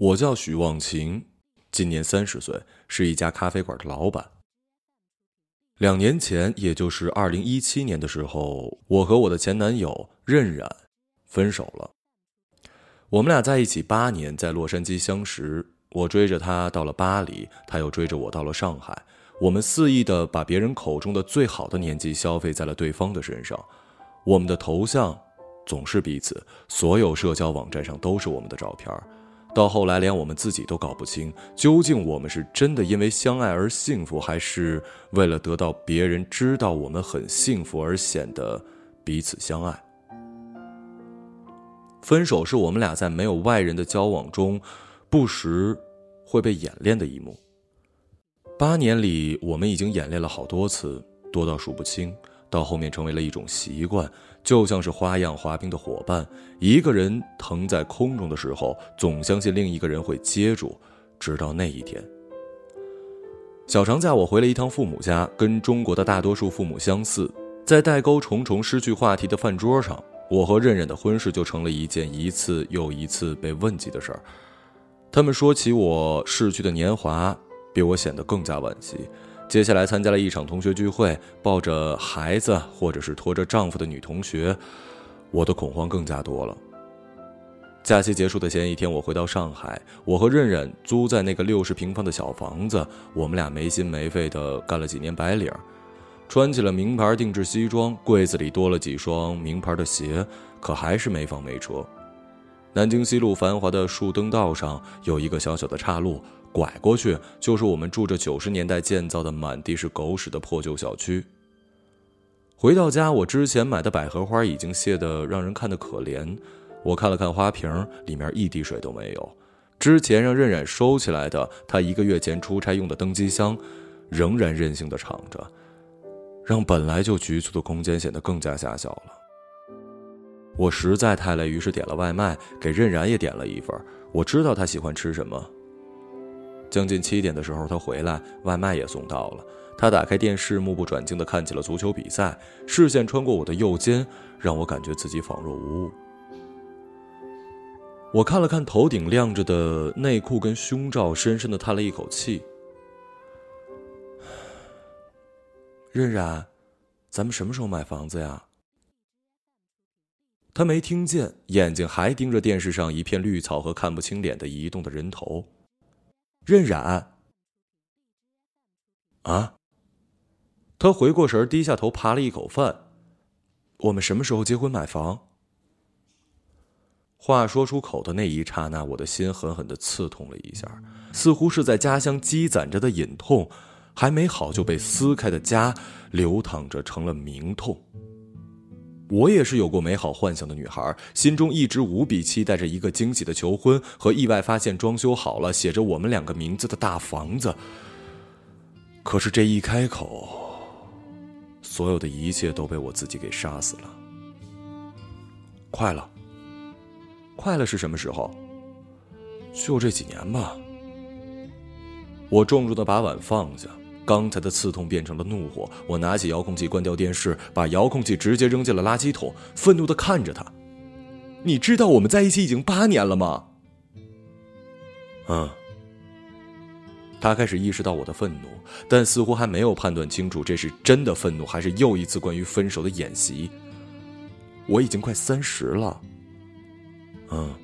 我叫许望晴，今年三十岁，是一家咖啡馆的老板。两年前，也就是二零一七年的时候，我和我的前男友任然分手了。我们俩在一起八年，在洛杉矶相识，我追着他到了巴黎，他又追着我到了上海。我们肆意的把别人口中的最好的年纪消费在了对方的身上，我们的头像总是彼此，所有社交网站上都是我们的照片。到后来，连我们自己都搞不清，究竟我们是真的因为相爱而幸福，还是为了得到别人知道我们很幸福而显得彼此相爱？分手是我们俩在没有外人的交往中，不时会被演练的一幕。八年里，我们已经演练了好多次，多到数不清。到后面成为了一种习惯，就像是花样滑冰的伙伴。一个人腾在空中的时候，总相信另一个人会接住，直到那一天。小长假，我回了一趟父母家，跟中国的大多数父母相似，在代沟重重、失去话题的饭桌上，我和任任的婚事就成了一件一次又一次被问及的事儿。他们说起我逝去的年华，比我显得更加惋惜。接下来参加了一场同学聚会，抱着孩子或者是拖着丈夫的女同学，我的恐慌更加多了。假期结束的前一天，我回到上海，我和任任租在那个六十平方的小房子，我们俩没心没肺的干了几年白领，穿起了名牌定制西装，柜子里多了几双名牌的鞋，可还是没房没车。南京西路繁华的树灯道上有一个小小的岔路。拐过去就是我们住着九十年代建造的满地是狗屎的破旧小区。回到家，我之前买的百合花已经谢得让人看得可怜。我看了看花瓶，里面一滴水都没有。之前让任冉收起来的，他一个月前出差用的登机箱，仍然任性的敞着，让本来就局促的空间显得更加狭小了。我实在太累，于是点了外卖，给任然也点了一份。我知道他喜欢吃什么。将近七点的时候，他回来，外卖也送到了。他打开电视，目不转睛地看起了足球比赛，视线穿过我的右肩，让我感觉自己仿若无物。我看了看头顶亮着的内裤跟胸罩，深深地叹了一口气。任然，咱们什么时候买房子呀？他没听见，眼睛还盯着电视上一片绿草和看不清脸的移动的人头。任冉，啊！他回过神，低下头，扒了一口饭。我们什么时候结婚买房？话说出口的那一刹那，我的心狠狠的刺痛了一下，似乎是在家乡积攒着的隐痛，还没好就被撕开的家，流淌着成了明痛。我也是有过美好幻想的女孩，心中一直无比期待着一个惊喜的求婚和意外发现装修好了、写着我们两个名字的大房子。可是这一开口，所有的一切都被我自己给杀死了。快了，快了是什么时候？就这几年吧。我重重的把碗放下。刚才的刺痛变成了怒火，我拿起遥控器关掉电视，把遥控器直接扔进了垃圾桶，愤怒的看着他。你知道我们在一起已经八年了吗？嗯。他开始意识到我的愤怒，但似乎还没有判断清楚这是真的愤怒还是又一次关于分手的演习。我已经快三十了。嗯。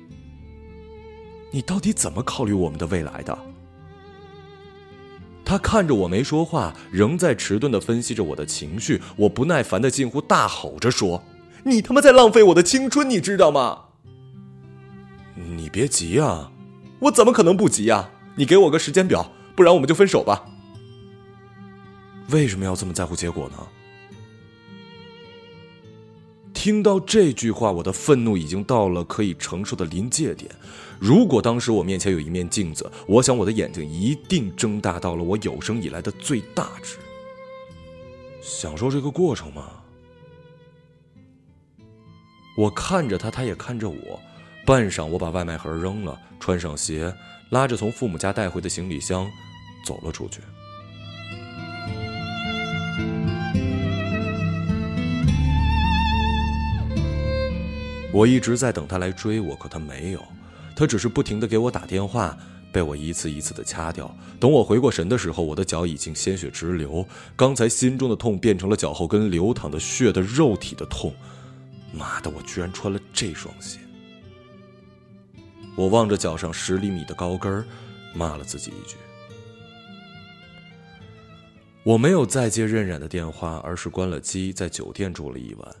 你到底怎么考虑我们的未来的？他看着我没说话，仍在迟钝的分析着我的情绪。我不耐烦的近乎大吼着说：“你他妈在浪费我的青春，你知道吗？”你别急啊，我怎么可能不急啊？你给我个时间表，不然我们就分手吧。为什么要这么在乎结果呢？听到这句话，我的愤怒已经到了可以承受的临界点。如果当时我面前有一面镜子，我想我的眼睛一定睁大到了我有生以来的最大值。享受这个过程吗？我看着他，他也看着我。半晌，我把外卖盒扔了，穿上鞋，拉着从父母家带回的行李箱，走了出去。我一直在等他来追我，可他没有。他只是不停的给我打电话，被我一次一次的掐掉。等我回过神的时候，我的脚已经鲜血直流，刚才心中的痛变成了脚后跟流淌的血的肉体的痛。妈的，我居然穿了这双鞋！我望着脚上十厘米的高跟，骂了自己一句。我没有再接任冉的电话，而是关了机，在酒店住了一晚。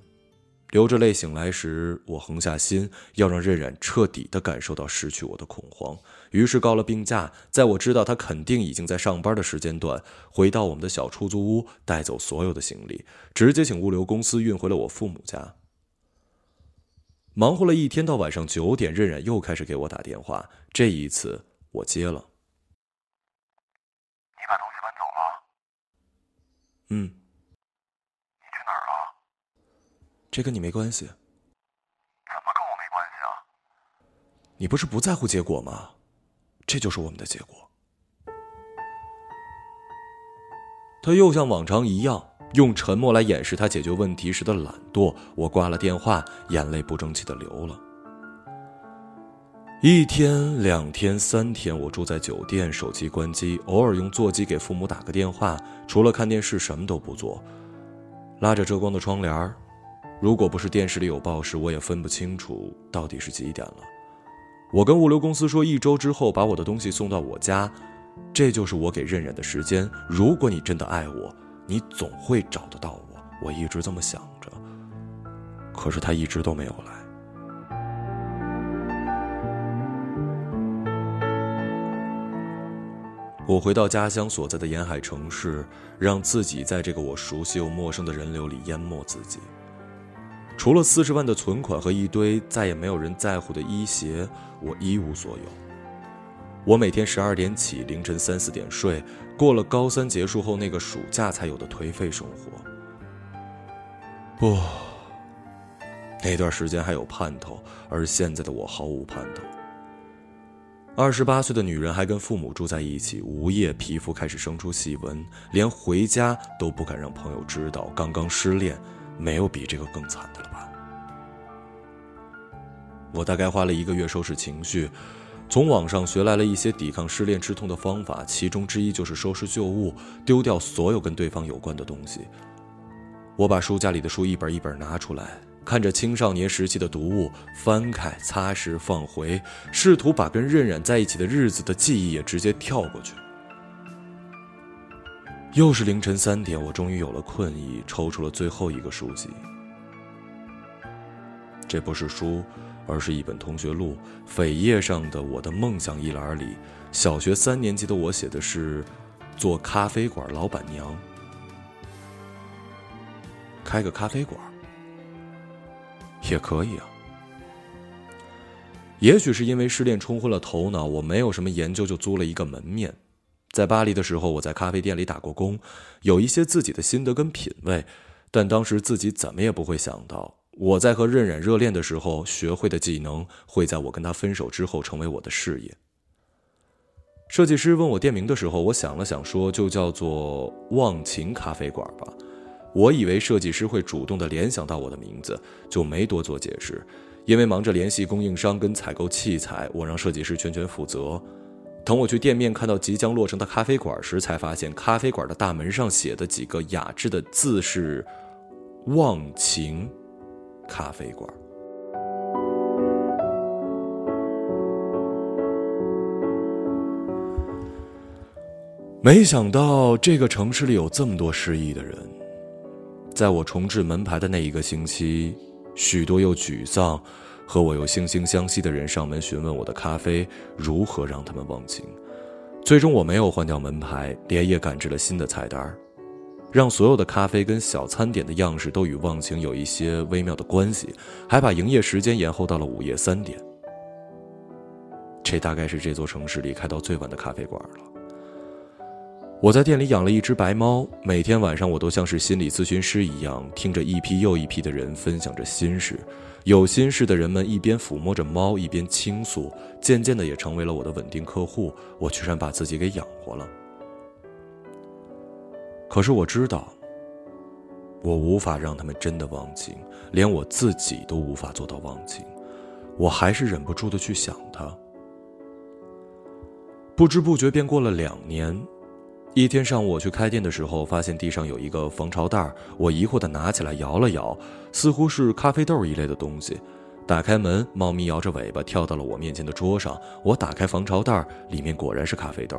流着泪醒来时，我横下心要让任冉彻底的感受到失去我的恐慌，于是告了病假，在我知道他肯定已经在上班的时间段，回到我们的小出租屋，带走所有的行李，直接请物流公司运回了我父母家。忙活了一天，到晚上九点，任冉又开始给我打电话。这一次，我接了。你把东西搬走了？嗯。你去哪儿了？这跟你没关系。怎么跟我没关系啊？你不是不在乎结果吗？这就是我们的结果。他又像往常一样。用沉默来掩饰他解决问题时的懒惰。我挂了电话，眼泪不争气的流了。一天、两天、三天，我住在酒店，手机关机，偶尔用座机给父母打个电话，除了看电视什么都不做。拉着遮光的窗帘如果不是电视里有报时，我也分不清楚到底是几点了。我跟物流公司说，一周之后把我的东西送到我家，这就是我给任冉的时间。如果你真的爱我。你总会找得到我，我一直这么想着。可是他一直都没有来。我回到家乡所在的沿海城市，让自己在这个我熟悉又陌生的人流里淹没自己。除了四十万的存款和一堆再也没有人在乎的衣鞋，我一无所有。我每天十二点起，凌晨三四点睡，过了高三结束后那个暑假才有的颓废生活。不，那段时间还有盼头，而现在的我毫无盼头。二十八岁的女人还跟父母住在一起，无业，皮肤开始生出细纹，连回家都不敢让朋友知道。刚刚失恋，没有比这个更惨的了吧？我大概花了一个月收拾情绪。从网上学来了一些抵抗失恋之痛的方法，其中之一就是收拾旧物，丢掉所有跟对方有关的东西。我把书架里的书一本一本拿出来，看着青少年时期的读物，翻开、擦拭、放回，试图把跟任冉在一起的日子的记忆也直接跳过去。又是凌晨三点，我终于有了困意，抽出了最后一个书籍。这不是书。而是一本同学录，扉页上的我的梦想一栏里，小学三年级的我写的是做咖啡馆老板娘，开个咖啡馆也可以啊。也许是因为失恋冲昏了头脑，我没有什么研究就租了一个门面。在巴黎的时候，我在咖啡店里打过工，有一些自己的心得跟品味，但当时自己怎么也不会想到。我在和任冉热恋的时候学会的技能，会在我跟他分手之后成为我的事业。设计师问我店名的时候，我想了想，说就叫做“忘情咖啡馆”吧。我以为设计师会主动的联想到我的名字，就没多做解释。因为忙着联系供应商跟采购器材，我让设计师全权负责。等我去店面看到即将落成的咖啡馆时，才发现咖啡馆的大门上写的几个雅致的字是“忘情”。咖啡馆。没想到这个城市里有这么多失意的人。在我重置门牌的那一个星期，许多又沮丧、和我有惺惺相惜的人上门询问我的咖啡如何让他们忘情。最终，我没有换掉门牌，连夜赶制了新的菜单让所有的咖啡跟小餐点的样式都与忘情有一些微妙的关系，还把营业时间延后到了午夜三点。这大概是这座城市里开到最晚的咖啡馆了。我在店里养了一只白猫，每天晚上我都像是心理咨询师一样，听着一批又一批的人分享着心事。有心事的人们一边抚摸着猫，一边倾诉，渐渐的也成为了我的稳定客户。我居然把自己给养活了。可是我知道，我无法让他们真的忘情，连我自己都无法做到忘情。我还是忍不住的去想他，不知不觉便过了两年。一天上午我去开店的时候，发现地上有一个防潮袋，我疑惑地拿起来摇了摇，似乎是咖啡豆一类的东西。打开门，猫咪摇着尾巴跳到了我面前的桌上。我打开防潮袋，里面果然是咖啡豆。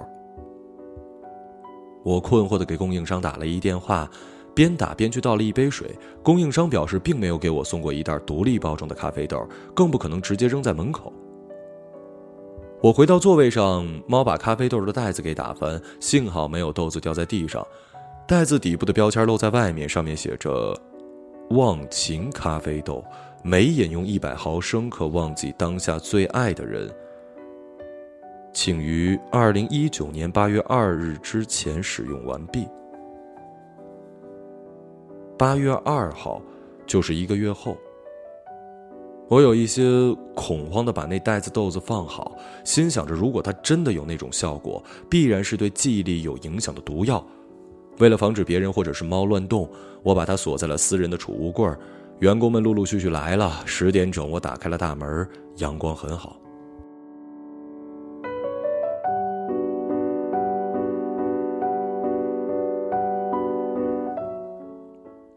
我困惑地给供应商打了一电话，边打边去倒了一杯水。供应商表示并没有给我送过一袋独立包装的咖啡豆，更不可能直接扔在门口。我回到座位上，猫把咖啡豆的袋子给打翻，幸好没有豆子掉在地上。袋子底部的标签露在外面，上面写着“忘情咖啡豆”，每饮用一百毫升可忘记当下最爱的人，请于二零一九年八月二日之前使用完毕。八月二号，就是一个月后。我有一些恐慌的把那袋子豆子放好，心想着如果它真的有那种效果，必然是对记忆力有影响的毒药。为了防止别人或者是猫乱动，我把它锁在了私人的储物柜。员工们陆陆续续来了，十点整我打开了大门，阳光很好。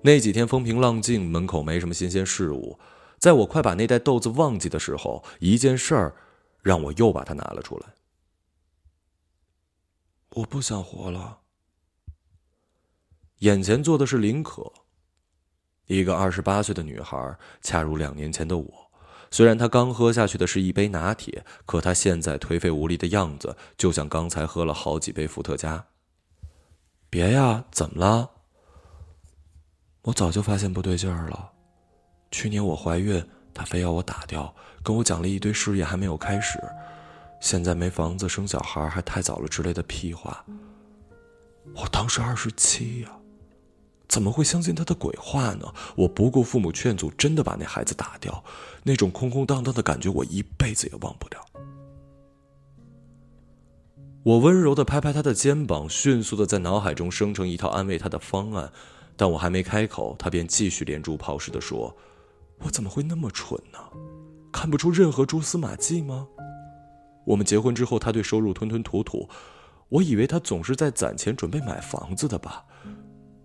那几天风平浪静，门口没什么新鲜事物。在我快把那袋豆子忘记的时候，一件事儿让我又把它拿了出来。我不想活了。眼前坐的是林可，一个二十八岁的女孩，恰如两年前的我。虽然她刚喝下去的是一杯拿铁，可她现在颓废无力的样子，就像刚才喝了好几杯伏特加。别呀，怎么了？我早就发现不对劲儿了。去年我怀孕，他非要我打掉，跟我讲了一堆事业还没有开始，现在没房子、生小孩还太早了之类的屁话。我当时二十七呀，怎么会相信他的鬼话呢？我不顾父母劝阻，真的把那孩子打掉，那种空空荡荡的感觉，我一辈子也忘不了。我温柔的拍拍他的肩膀，迅速的在脑海中生成一套安慰他的方案，但我还没开口，他便继续连珠炮似的说。我怎么会那么蠢呢？看不出任何蛛丝马迹吗？我们结婚之后，他对收入吞吞吐吐，我以为他总是在攒钱准备买房子的吧。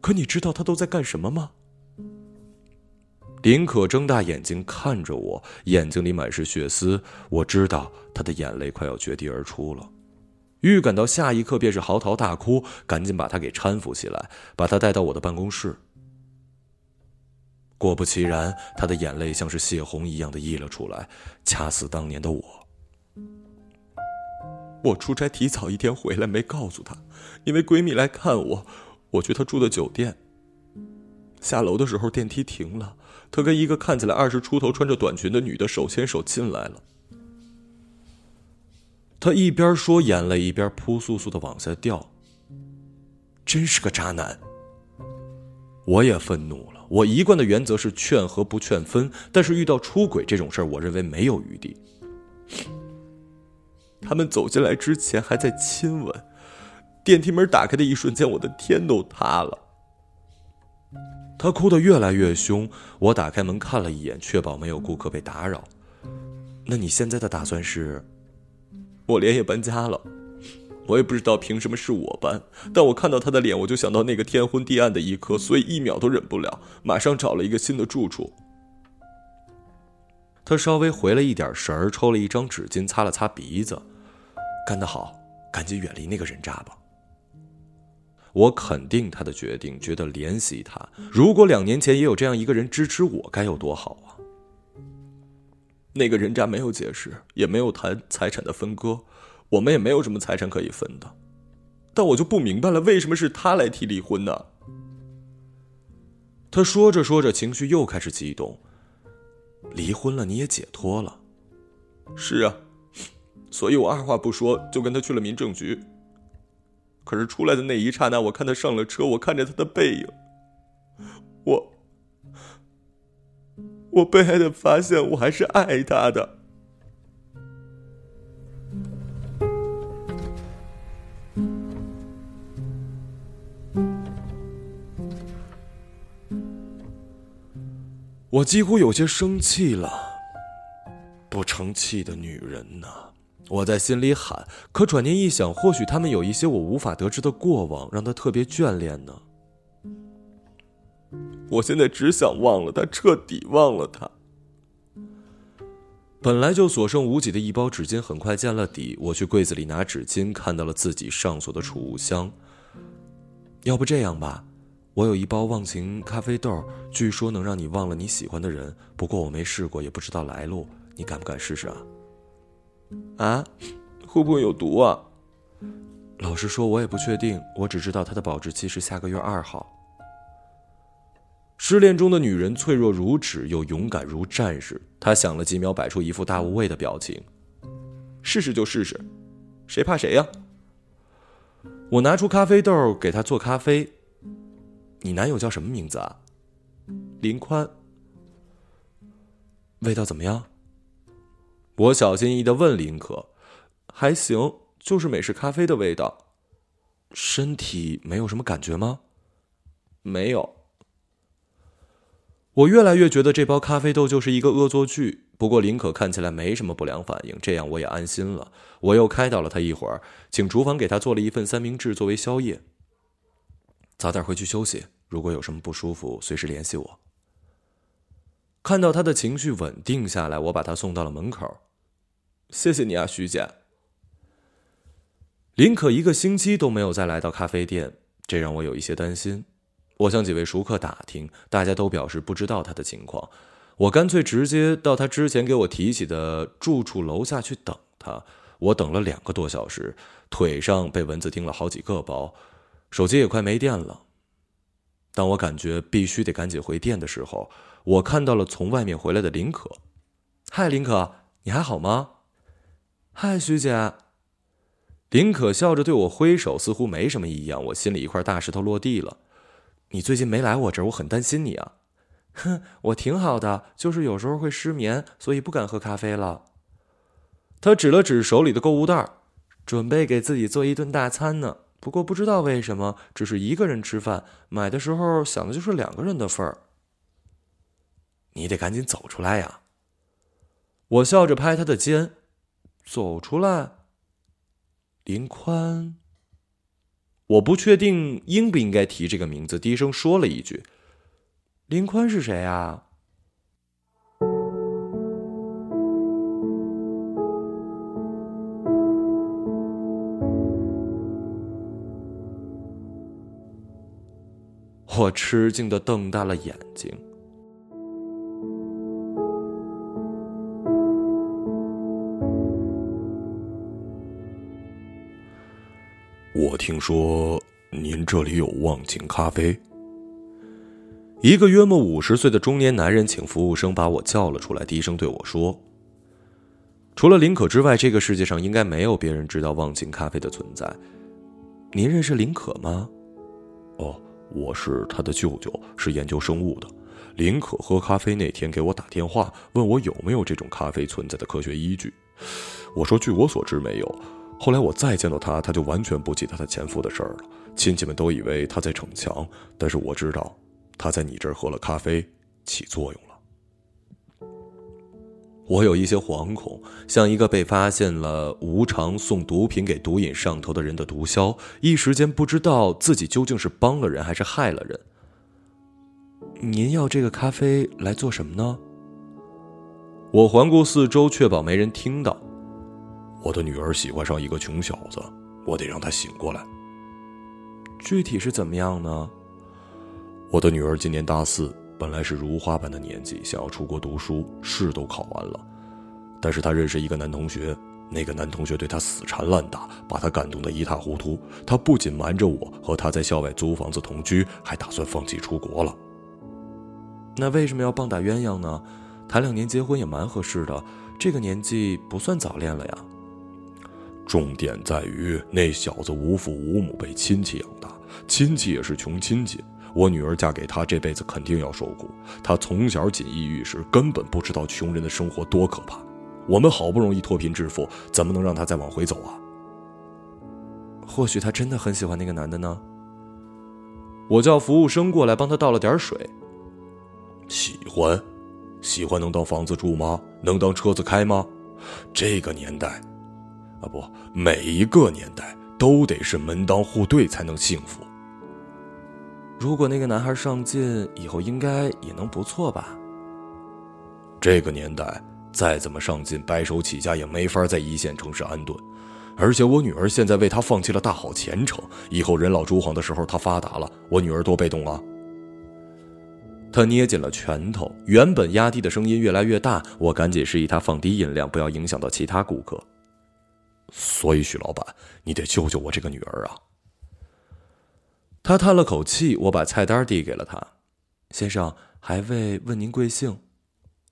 可你知道他都在干什么吗？林可睁大眼睛看着我，眼睛里满是血丝。我知道他的眼泪快要决堤而出了，预感到下一刻便是嚎啕大哭，赶紧把他给搀扶起来，把他带到我的办公室。果不其然，他的眼泪像是泄洪一样的溢了出来，掐死当年的我。我出差提早一天回来，没告诉他，因为闺蜜来看我，我去她住的酒店。下楼的时候电梯停了，她跟一个看起来二十出头、穿着短裙的女的手牵手进来了。他一边说，眼泪一边扑簌簌的往下掉。真是个渣男。我也愤怒了。我一贯的原则是劝和不劝分，但是遇到出轨这种事儿，我认为没有余地。他们走进来之前还在亲吻，电梯门打开的一瞬间，我的天都塌了。他哭得越来越凶，我打开门看了一眼，确保没有顾客被打扰。那你现在的打算是？我连夜搬家了。我也不知道凭什么是我搬，但我看到他的脸，我就想到那个天昏地暗的一刻，所以一秒都忍不了，马上找了一个新的住处。他稍微回了一点神儿，抽了一张纸巾擦了擦鼻子，干得好，赶紧远离那个人渣吧。我肯定他的决定，觉得怜惜他。如果两年前也有这样一个人支持我，该有多好啊！那个人渣没有解释，也没有谈财产的分割。我们也没有什么财产可以分的，但我就不明白了，为什么是他来提离婚呢？他说着说着，情绪又开始激动。离婚了，你也解脱了。是啊，所以我二话不说就跟他去了民政局。可是出来的那一刹那，我看他上了车，我看着他的背影，我，我悲哀的发现，我还是爱他的。我几乎有些生气了，不成器的女人呐，我在心里喊，可转念一想，或许他们有一些我无法得知的过往，让他特别眷恋呢。我现在只想忘了他，彻底忘了他。本来就所剩无几的一包纸巾很快见了底，我去柜子里拿纸巾，看到了自己上锁的储物箱。要不这样吧，我有一包忘情咖啡豆，据说能让你忘了你喜欢的人，不过我没试过，也不知道来路，你敢不敢试试啊？啊，会不会有毒啊？老实说，我也不确定，我只知道它的保质期是下个月二号。失恋中的女人脆弱如纸，又勇敢如战士。她想了几秒，摆出一副大无畏的表情：“试试就试试，谁怕谁呀？”我拿出咖啡豆给她做咖啡。你男友叫什么名字啊？林宽。味道怎么样？我小心翼翼的问林可：“还行，就是美式咖啡的味道。身体没有什么感觉吗？”没有。我越来越觉得这包咖啡豆就是一个恶作剧。不过林可看起来没什么不良反应，这样我也安心了。我又开导了他一会儿，请厨房给他做了一份三明治作为宵夜。早点回去休息，如果有什么不舒服，随时联系我。看到他的情绪稳定下来，我把他送到了门口。谢谢你啊，徐姐。林可一个星期都没有再来到咖啡店，这让我有一些担心。我向几位熟客打听，大家都表示不知道他的情况。我干脆直接到他之前给我提起的住处楼下去等他。我等了两个多小时，腿上被蚊子叮了好几个包，手机也快没电了。当我感觉必须得赶紧回店的时候，我看到了从外面回来的林可。嗨，林可，你还好吗？嗨，徐姐。林可笑着对我挥手，似乎没什么异样。我心里一块大石头落地了。你最近没来我这儿，我很担心你啊。哼，我挺好的，就是有时候会失眠，所以不敢喝咖啡了。他指了指手里的购物袋，准备给自己做一顿大餐呢。不过不知道为什么，只是一个人吃饭，买的时候想的就是两个人的份儿。你得赶紧走出来呀！我笑着拍他的肩，走出来。林宽。我不确定应不应该提这个名字，低声说了一句：“林宽是谁啊？”我吃惊的瞪大了眼睛。我听说您这里有忘情咖啡。一个约莫五十岁的中年男人请服务生把我叫了出来，低声对我说：“除了林可之外，这个世界上应该没有别人知道忘情咖啡的存在。您认识林可吗？”“哦，我是他的舅舅，是研究生物的。林可喝咖啡那天给我打电话，问我有没有这种咖啡存在的科学依据。我说，据我所知，没有。”后来我再见到他，他就完全不记得他前夫的事儿了。亲戚们都以为他在逞强，但是我知道他在你这儿喝了咖啡，起作用了。我有一些惶恐，像一个被发现了无偿送毒品给毒瘾上头的人的毒枭，一时间不知道自己究竟是帮了人还是害了人。您要这个咖啡来做什么呢？我环顾四周，确保没人听到。我的女儿喜欢上一个穷小子，我得让他醒过来。具体是怎么样呢？我的女儿今年大四，本来是如花般的年纪，想要出国读书，试都考完了。但是她认识一个男同学，那个男同学对她死缠烂打，把她感动得一塌糊涂。她不仅瞒着我和他在校外租房子同居，还打算放弃出国了。那为什么要棒打鸳鸯呢？谈两年结婚也蛮合适的，这个年纪不算早恋了呀。重点在于那小子无父无母，被亲戚养大，亲戚也是穷亲戚。我女儿嫁给他，这辈子肯定要受苦。他从小锦衣玉食，根本不知道穷人的生活多可怕。我们好不容易脱贫致富，怎么能让他再往回走啊？或许他真的很喜欢那个男的呢。我叫服务生过来帮他倒了点水。喜欢，喜欢能当房子住吗？能当车子开吗？这个年代。啊，不，每一个年代都得是门当户对才能幸福。如果那个男孩上进，以后应该也能不错吧？这个年代再怎么上进，白手起家也没法在一线城市安顿。而且我女儿现在为他放弃了大好前程，以后人老珠黄的时候，他发达了，我女儿多被动啊！他捏紧了拳头，原本压低的声音越来越大。我赶紧示意他放低音量，不要影响到其他顾客。所以，许老板，你得救救我这个女儿啊！他叹了口气，我把菜单递给了他。先生，还未问您贵姓？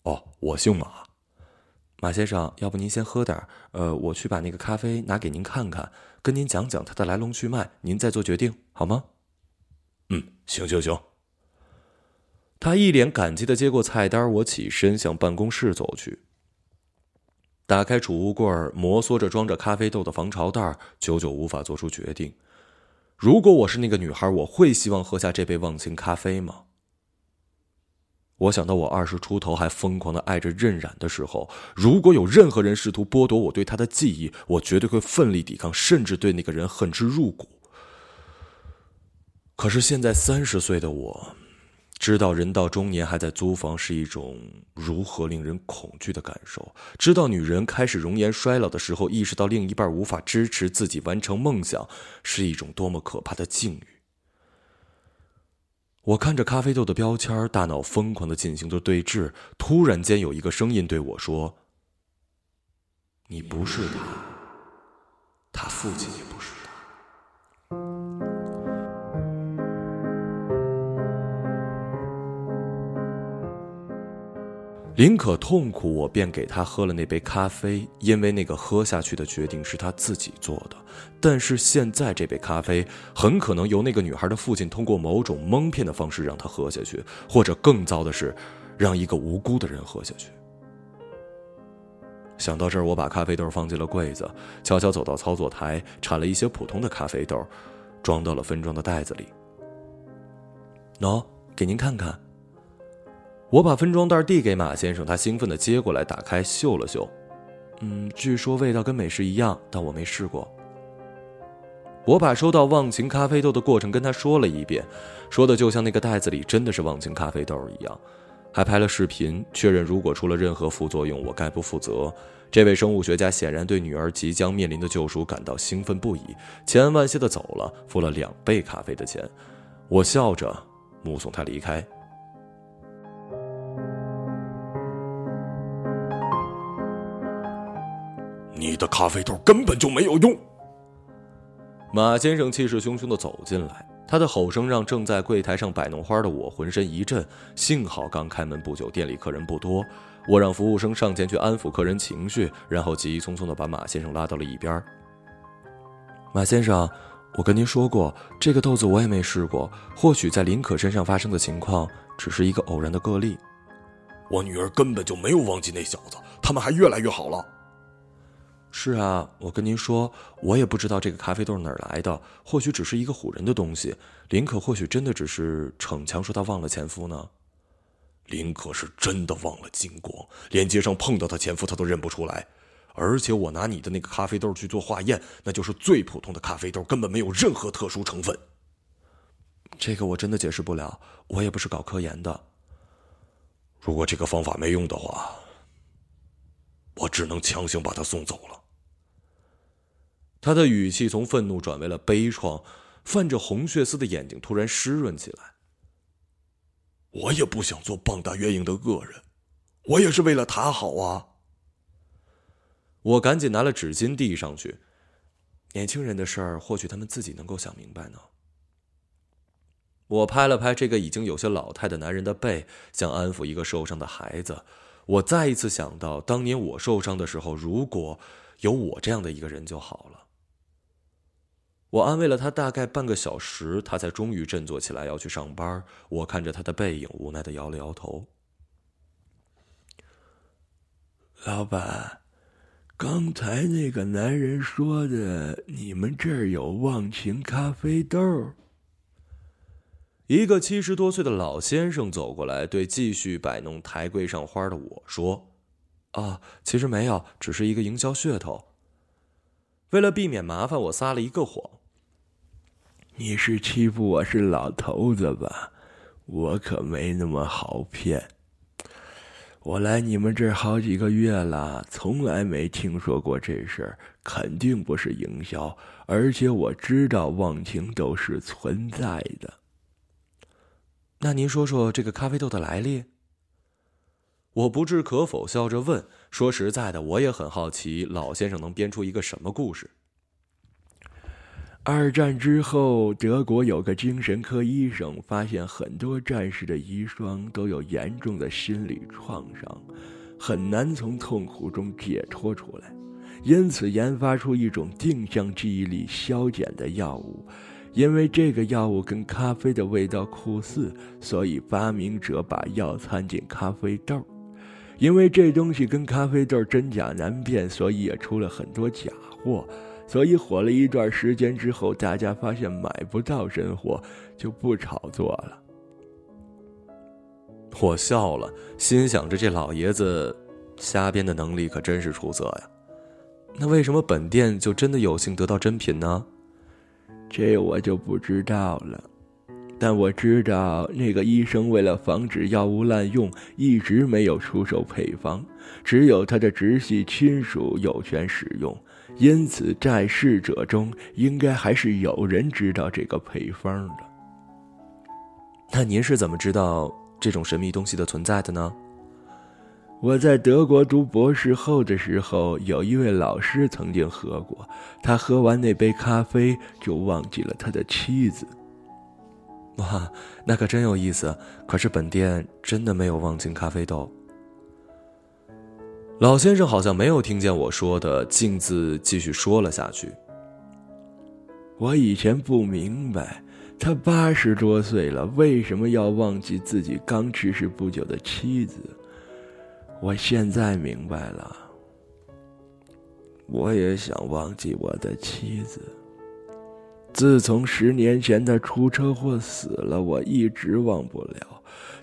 哦，我姓马。马先生，要不您先喝点呃，我去把那个咖啡拿给您看看，跟您讲讲它的来龙去脉，您再做决定，好吗？嗯，行行行。他一脸感激的接过菜单，我起身向办公室走去，打开储物柜，摩挲着装着咖啡豆的防潮袋，久久无法做出决定。如果我是那个女孩，我会希望喝下这杯忘情咖啡吗？我想到我二十出头还疯狂的爱着任冉的时候，如果有任何人试图剥夺我对她的记忆，我绝对会奋力抵抗，甚至对那个人恨之入骨。可是现在三十岁的我，知道人到中年还在租房是一种如何令人恐惧的感受，知道女人开始容颜衰老的时候，意识到另一半无法支持自己完成梦想，是一种多么可怕的境遇。我看着咖啡豆的标签，大脑疯狂的进行着对峙。突然间，有一个声音对我说：“你不是他，他父亲也不是林可痛苦，我便给他喝了那杯咖啡，因为那个喝下去的决定是他自己做的。但是现在这杯咖啡很可能由那个女孩的父亲通过某种蒙骗的方式让他喝下去，或者更糟的是，让一个无辜的人喝下去。想到这儿，我把咖啡豆放进了柜子，悄悄走到操作台，铲了一些普通的咖啡豆，装到了分装的袋子里。喏，给您看看。我把分装袋递给马先生，他兴奋地接过来，打开嗅了嗅，嗯，据说味道跟美食一样，但我没试过。我把收到忘情咖啡豆的过程跟他说了一遍，说的就像那个袋子里真的是忘情咖啡豆一样，还拍了视频确认，如果出了任何副作用，我概不负责。这位生物学家显然对女儿即将面临的救赎感到兴奋不已，千恩万谢地走了，付了两杯咖啡的钱。我笑着目送他离开。你的咖啡豆根本就没有用。马先生气势汹汹的走进来，他的吼声让正在柜台上摆弄花的我浑身一震。幸好刚开门不久，店里客人不多，我让服务生上前去安抚客人情绪，然后急匆匆的把马先生拉到了一边。马先生，我跟您说过，这个豆子我也没试过，或许在林可身上发生的情况只是一个偶然的个例。我女儿根本就没有忘记那小子，他们还越来越好了。是啊，我跟您说，我也不知道这个咖啡豆哪儿来的，或许只是一个唬人的东西。林可或许真的只是逞强，说他忘了前夫呢。林可是真的忘了金光，连街上碰到他前夫他都认不出来。而且我拿你的那个咖啡豆去做化验，那就是最普通的咖啡豆，根本没有任何特殊成分。这个我真的解释不了，我也不是搞科研的。如果这个方法没用的话，我只能强行把他送走了。他的语气从愤怒转为了悲怆，泛着红血丝的眼睛突然湿润起来。我也不想做棒打鸳鸯的恶人，我也是为了他好啊。我赶紧拿了纸巾递上去。年轻人的事儿，或许他们自己能够想明白呢。我拍了拍这个已经有些老态的男人的背，像安抚一个受伤的孩子。我再一次想到当年我受伤的时候，如果有我这样的一个人就好了。我安慰了他大概半个小时，他才终于振作起来要去上班。我看着他的背影，无奈的摇了摇头。老板，刚才那个男人说的，你们这儿有忘情咖啡豆？一个七十多岁的老先生走过来，对继续摆弄台柜上花的我说：“啊，其实没有，只是一个营销噱头。”为了避免麻烦，我撒了一个谎。你是欺负我是老头子吧？我可没那么好骗。我来你们这儿好几个月了，从来没听说过这事儿，肯定不是营销。而且我知道忘情豆是存在的。那您说说这个咖啡豆的来历？我不置可否，笑着问：“说实在的，我也很好奇，老先生能编出一个什么故事？”二战之后，德国有个精神科医生发现，很多战士的遗孀都有严重的心理创伤，很难从痛苦中解脱出来，因此研发出一种定向记忆力消减的药物。因为这个药物跟咖啡的味道酷似，所以发明者把药掺进咖啡豆。因为这东西跟咖啡豆真假难辨，所以也出了很多假货。所以火了一段时间之后，大家发现买不到真货，就不炒作了。我笑了，心想着这老爷子瞎编的能力可真是出色呀。那为什么本店就真的有幸得到真品呢？这我就不知道了。但我知道那个医生为了防止药物滥用，一直没有出售配方，只有他的直系亲属有权使用。因此，在世者中应该还是有人知道这个配方的。那您是怎么知道这种神秘东西的存在的呢？我在德国读博士后的时候，有一位老师曾经喝过，他喝完那杯咖啡就忘记了他的妻子。哇，那可真有意思！可是本店真的没有忘情咖啡豆。老先生好像没有听见我说的，径自继续说了下去。我以前不明白，他八十多岁了，为什么要忘记自己刚去世不久的妻子？我现在明白了。我也想忘记我的妻子。自从十年前他出车祸死了，我一直忘不了。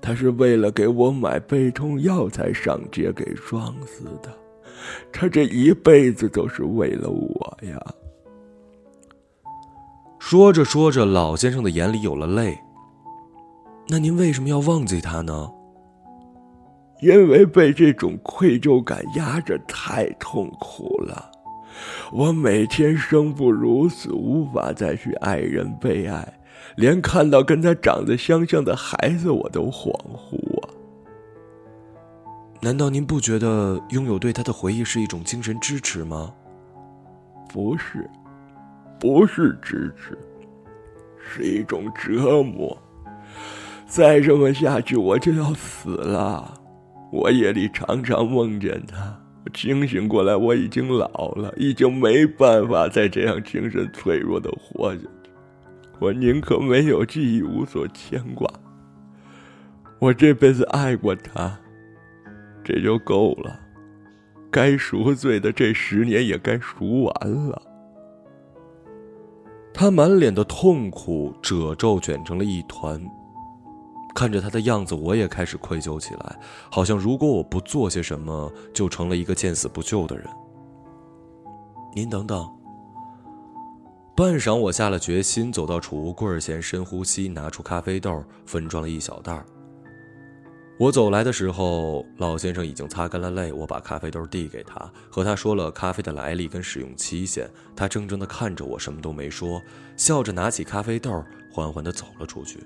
他是为了给我买背痛药才上街给撞死的，他这一辈子都是为了我呀。说着说着，老先生的眼里有了泪。那您为什么要忘记他呢？因为被这种愧疚感压着太痛苦了。我每天生不如死，无法再去爱人被爱。连看到跟他长得相像的孩子，我都恍惚啊！难道您不觉得拥有对他的回忆是一种精神支持吗？不是，不是支持，是一种折磨。再这么下去，我就要死了。我夜里常常梦见他，清醒过来，我已经老了，已经没办法再这样精神脆弱的活下去。我宁可没有记忆，无所牵挂。我这辈子爱过他，这就够了。该赎罪的这十年也该赎完了。他满脸的痛苦，褶皱卷成了一团。看着他的样子，我也开始愧疚起来，好像如果我不做些什么，就成了一个见死不救的人。您等等。半晌，我下了决心，走到储物柜前，深呼吸，拿出咖啡豆，分装了一小袋。我走来的时候，老先生已经擦干了泪。我把咖啡豆递给他，和他说了咖啡的来历跟使用期限。他怔怔地看着我，什么都没说，笑着拿起咖啡豆，缓缓地走了出去。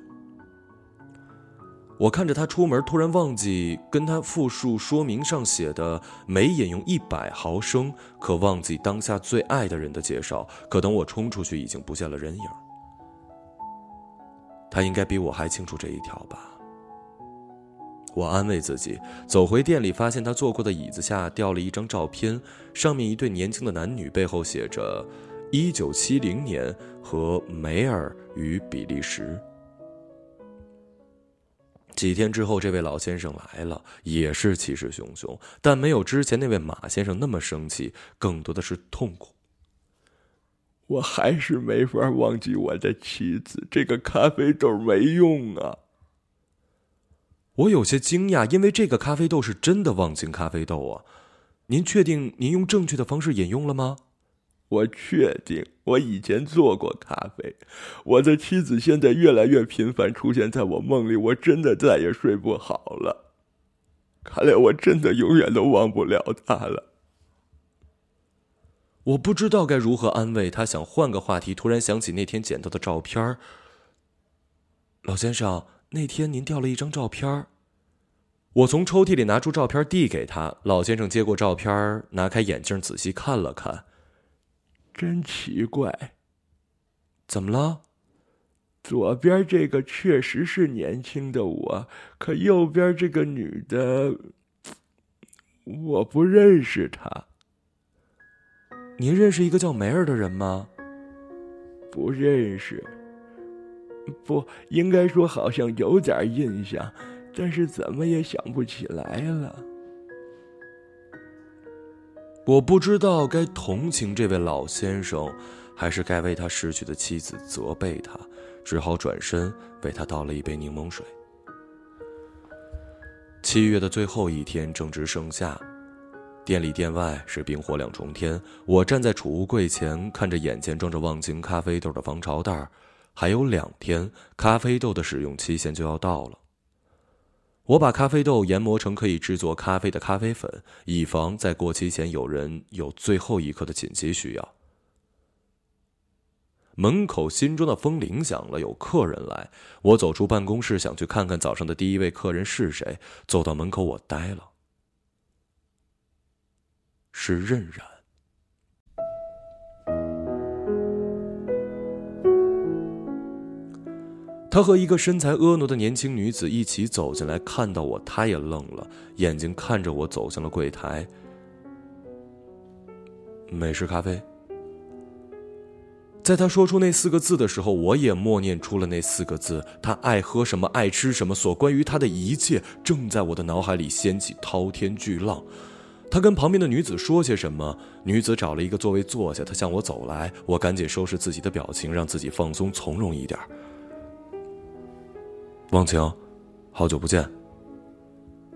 我看着他出门，突然忘记跟他复述说明上写的每饮用一百毫升，可忘记当下最爱的人的介绍。可等我冲出去，已经不见了人影。他应该比我还清楚这一条吧？我安慰自己，走回店里，发现他坐过的椅子下掉了一张照片，上面一对年轻的男女，背后写着“一九七零年和梅尔与比利时”。几天之后，这位老先生来了，也是气势汹汹，但没有之前那位马先生那么生气，更多的是痛苦。我还是没法忘记我的妻子，这个咖啡豆没用啊！我有些惊讶，因为这个咖啡豆是真的忘情咖啡豆啊！您确定您用正确的方式饮用了吗？我确定我以前做过咖啡。我的妻子现在越来越频繁出现在我梦里，我真的再也睡不好了。看来我真的永远都忘不了她了。我不知道该如何安慰他，想换个话题，突然想起那天捡到的照片老先生，那天您掉了一张照片我从抽屉里拿出照片递给他，老先生接过照片，拿开眼镜仔细看了看。真奇怪，怎么了？左边这个确实是年轻的我，可右边这个女的，我不认识她。您认识一个叫梅儿的人吗？不认识。不应该说，好像有点印象，但是怎么也想不起来了。我不知道该同情这位老先生，还是该为他逝去的妻子责备他，只好转身为他倒了一杯柠檬水。七月的最后一天正值盛夏，店里店外是冰火两重天。我站在储物柜前，看着眼前装着望京咖啡豆的防潮袋，还有两天，咖啡豆的使用期限就要到了。我把咖啡豆研磨成可以制作咖啡的咖啡粉，以防在过期前有人有最后一刻的紧急需要。门口心中的风铃响了，有客人来。我走出办公室，想去看看早上的第一位客人是谁。走到门口，我呆了，是任然。他和一个身材婀娜的年轻女子一起走进来，看到我，他也愣了，眼睛看着我，走向了柜台。美式咖啡。在他说出那四个字的时候，我也默念出了那四个字。他爱喝什么，爱吃什么，所关于他的一切，正在我的脑海里掀起滔天巨浪。他跟旁边的女子说些什么，女子找了一个座位坐下。他向我走来，我赶紧收拾自己的表情，让自己放松从容一点。忘情，好久不见。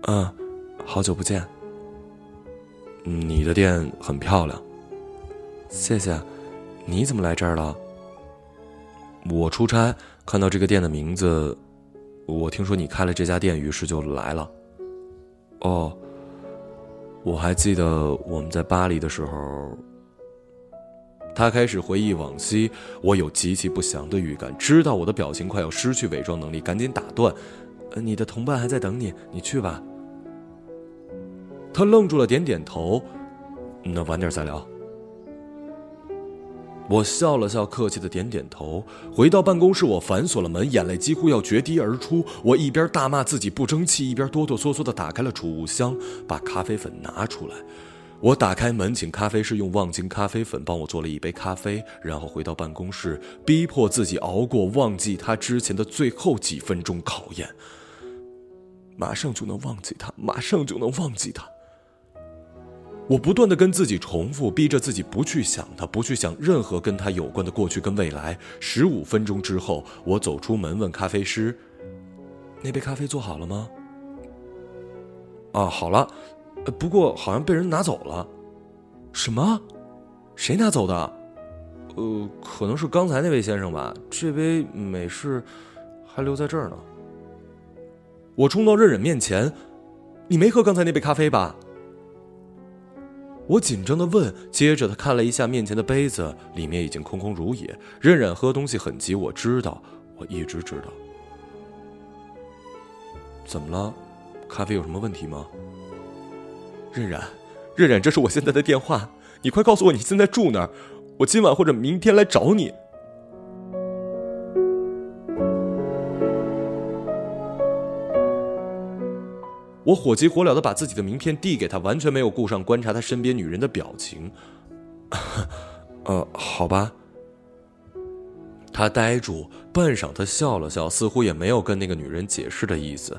嗯，好久不见。你的店很漂亮，谢谢。你怎么来这儿了？我出差，看到这个店的名字，我听说你开了这家店，于是就来了。哦，我还记得我们在巴黎的时候。他开始回忆往昔，我有极其不祥的预感，知道我的表情快要失去伪装能力，赶紧打断：“，你的同伴还在等你，你去吧。”他愣住了，点点头：“那晚点再聊。”我笑了笑，客气的点点头。回到办公室，我反锁了门，眼泪几乎要决堤而出。我一边大骂自己不争气，一边哆哆嗦嗦的打开了储物箱，把咖啡粉拿出来。我打开门，请咖啡师用望京咖啡粉帮我做了一杯咖啡，然后回到办公室，逼迫自己熬过忘记他之前的最后几分钟考验。马上就能忘记他，马上就能忘记他。我不断的跟自己重复，逼着自己不去想他，不去想任何跟他有关的过去跟未来。十五分钟之后，我走出门，问咖啡师：“那杯咖啡做好了吗？”“啊，好了。”不过好像被人拿走了，什么？谁拿走的？呃，可能是刚才那位先生吧。这杯美式还留在这儿呢。我冲到任忍面前：“你没喝刚才那杯咖啡吧？”我紧张的问。接着他看了一下面前的杯子，里面已经空空如也。任忍喝东西很急，我知道，我一直知道。怎么了？咖啡有什么问题吗？任然，任然，这是我现在的电话，你快告诉我你现在住哪儿，我今晚或者明天来找你。我火急火燎的把自己的名片递给他，完全没有顾上观察他身边女人的表情。呃，好吧。他呆住，半晌，他笑了笑，似乎也没有跟那个女人解释的意思，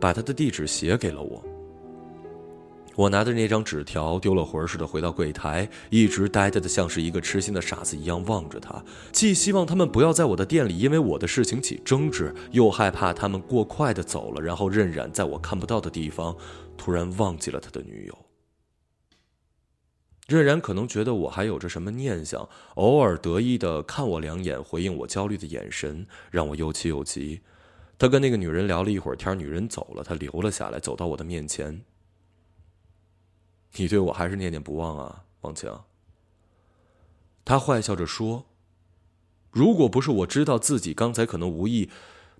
把他的地址写给了我。我拿着那张纸条，丢了魂似的回到柜台，一直呆呆的，像是一个痴心的傻子一样望着他，既希望他们不要在我的店里因为我的事情起争执，又害怕他们过快的走了，然后任然在我看不到的地方，突然忘记了他的女友。任然可能觉得我还有着什么念想，偶尔得意的看我两眼，回应我焦虑的眼神，让我又气又急。他跟那个女人聊了一会儿天，女人走了，他留了下来，走到我的面前。你对我还是念念不忘啊，王晴。他坏笑着说：“如果不是我知道自己刚才可能无意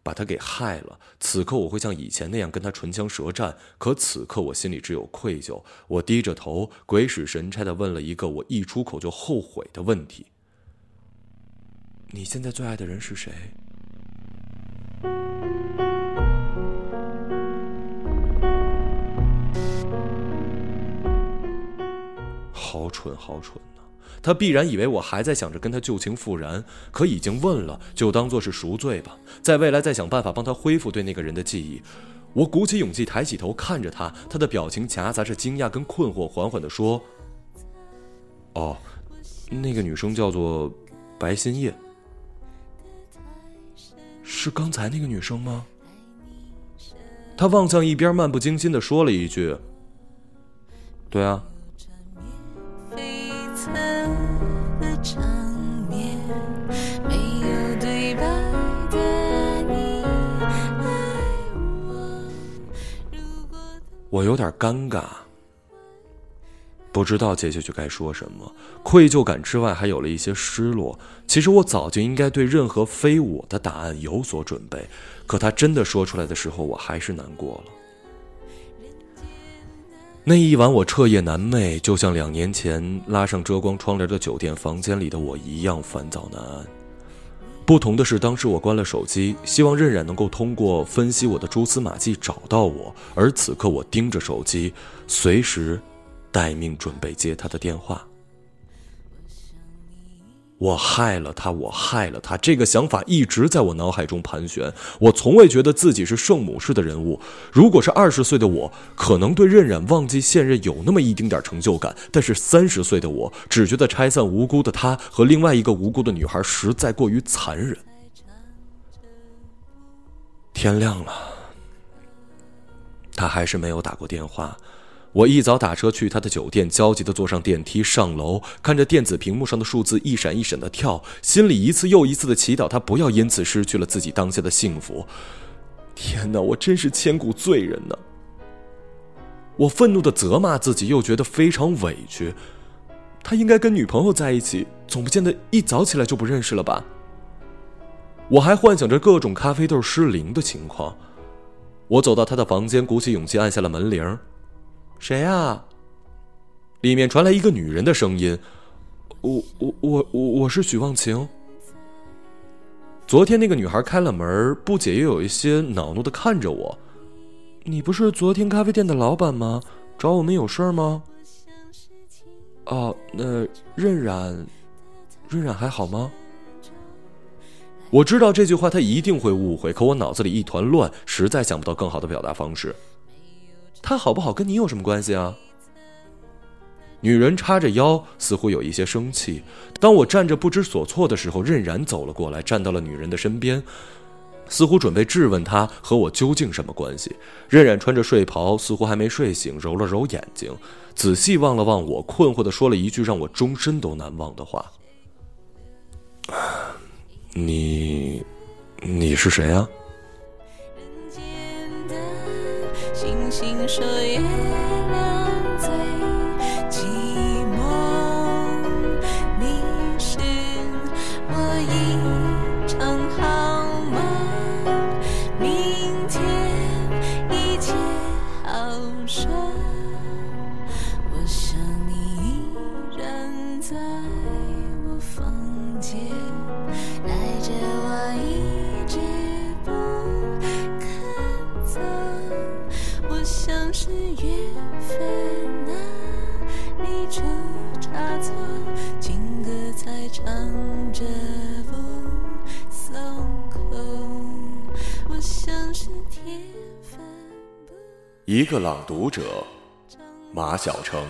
把他给害了，此刻我会像以前那样跟他唇枪舌战。可此刻我心里只有愧疚。我低着头，鬼使神差的问了一个我一出口就后悔的问题：你现在最爱的人是谁？”好蠢，好蠢呐！他必然以为我还在想着跟他旧情复燃，可已经问了，就当做是赎罪吧，在未来再想办法帮他恢复对那个人的记忆。我鼓起勇气抬起头看着他，他的表情夹杂着惊讶跟困惑，缓缓的说：“哦，那个女生叫做白心叶，是刚才那个女生吗？”他望向一边，漫不经心的说了一句：“对啊。”我有点尴尬，不知道接下去该说什么。愧疚感之外，还有了一些失落。其实我早就应该对任何非我的答案有所准备，可他真的说出来的时候，我还是难过了。那一晚，我彻夜难寐，就像两年前拉上遮光窗帘的酒店房间里的我一样烦躁难安。不同的是，当时我关了手机，希望任冉能够通过分析我的蛛丝马迹找到我，而此刻我盯着手机，随时待命，准备接他的电话。我害了他，我害了他。这个想法一直在我脑海中盘旋。我从未觉得自己是圣母式的人物。如果是二十岁的我，可能对任冉忘记现任有那么一丁点成就感；但是三十岁的我，只觉得拆散无辜的他和另外一个无辜的女孩实在过于残忍。天亮了，他还是没有打过电话。我一早打车去他的酒店，焦急的坐上电梯上楼，看着电子屏幕上的数字一闪一闪的跳，心里一次又一次的祈祷他不要因此失去了自己当下的幸福。天哪，我真是千古罪人呢！我愤怒的责骂自己，又觉得非常委屈。他应该跟女朋友在一起，总不见得一早起来就不认识了吧？我还幻想着各种咖啡豆失灵的情况。我走到他的房间，鼓起勇气按下了门铃。谁呀？里面传来一个女人的声音：“我我我我我是许忘情。”昨天那个女孩开了门，不解又有一些恼怒的看着我：“你不是昨天咖啡店的老板吗？找我们有事吗？”哦，那任冉，任冉还好吗？我知道这句话他一定会误会，可我脑子里一团乱，实在想不到更好的表达方式。他好不好跟你有什么关系啊？女人叉着腰，似乎有一些生气。当我站着不知所措的时候，任然走了过来，站到了女人的身边，似乎准备质问她和我究竟什么关系。任然穿着睡袍，似乎还没睡醒，揉了揉眼睛，仔细望了望我，困惑的说了一句让我终身都难忘的话：“你，你是谁啊？”个朗读者，马晓成。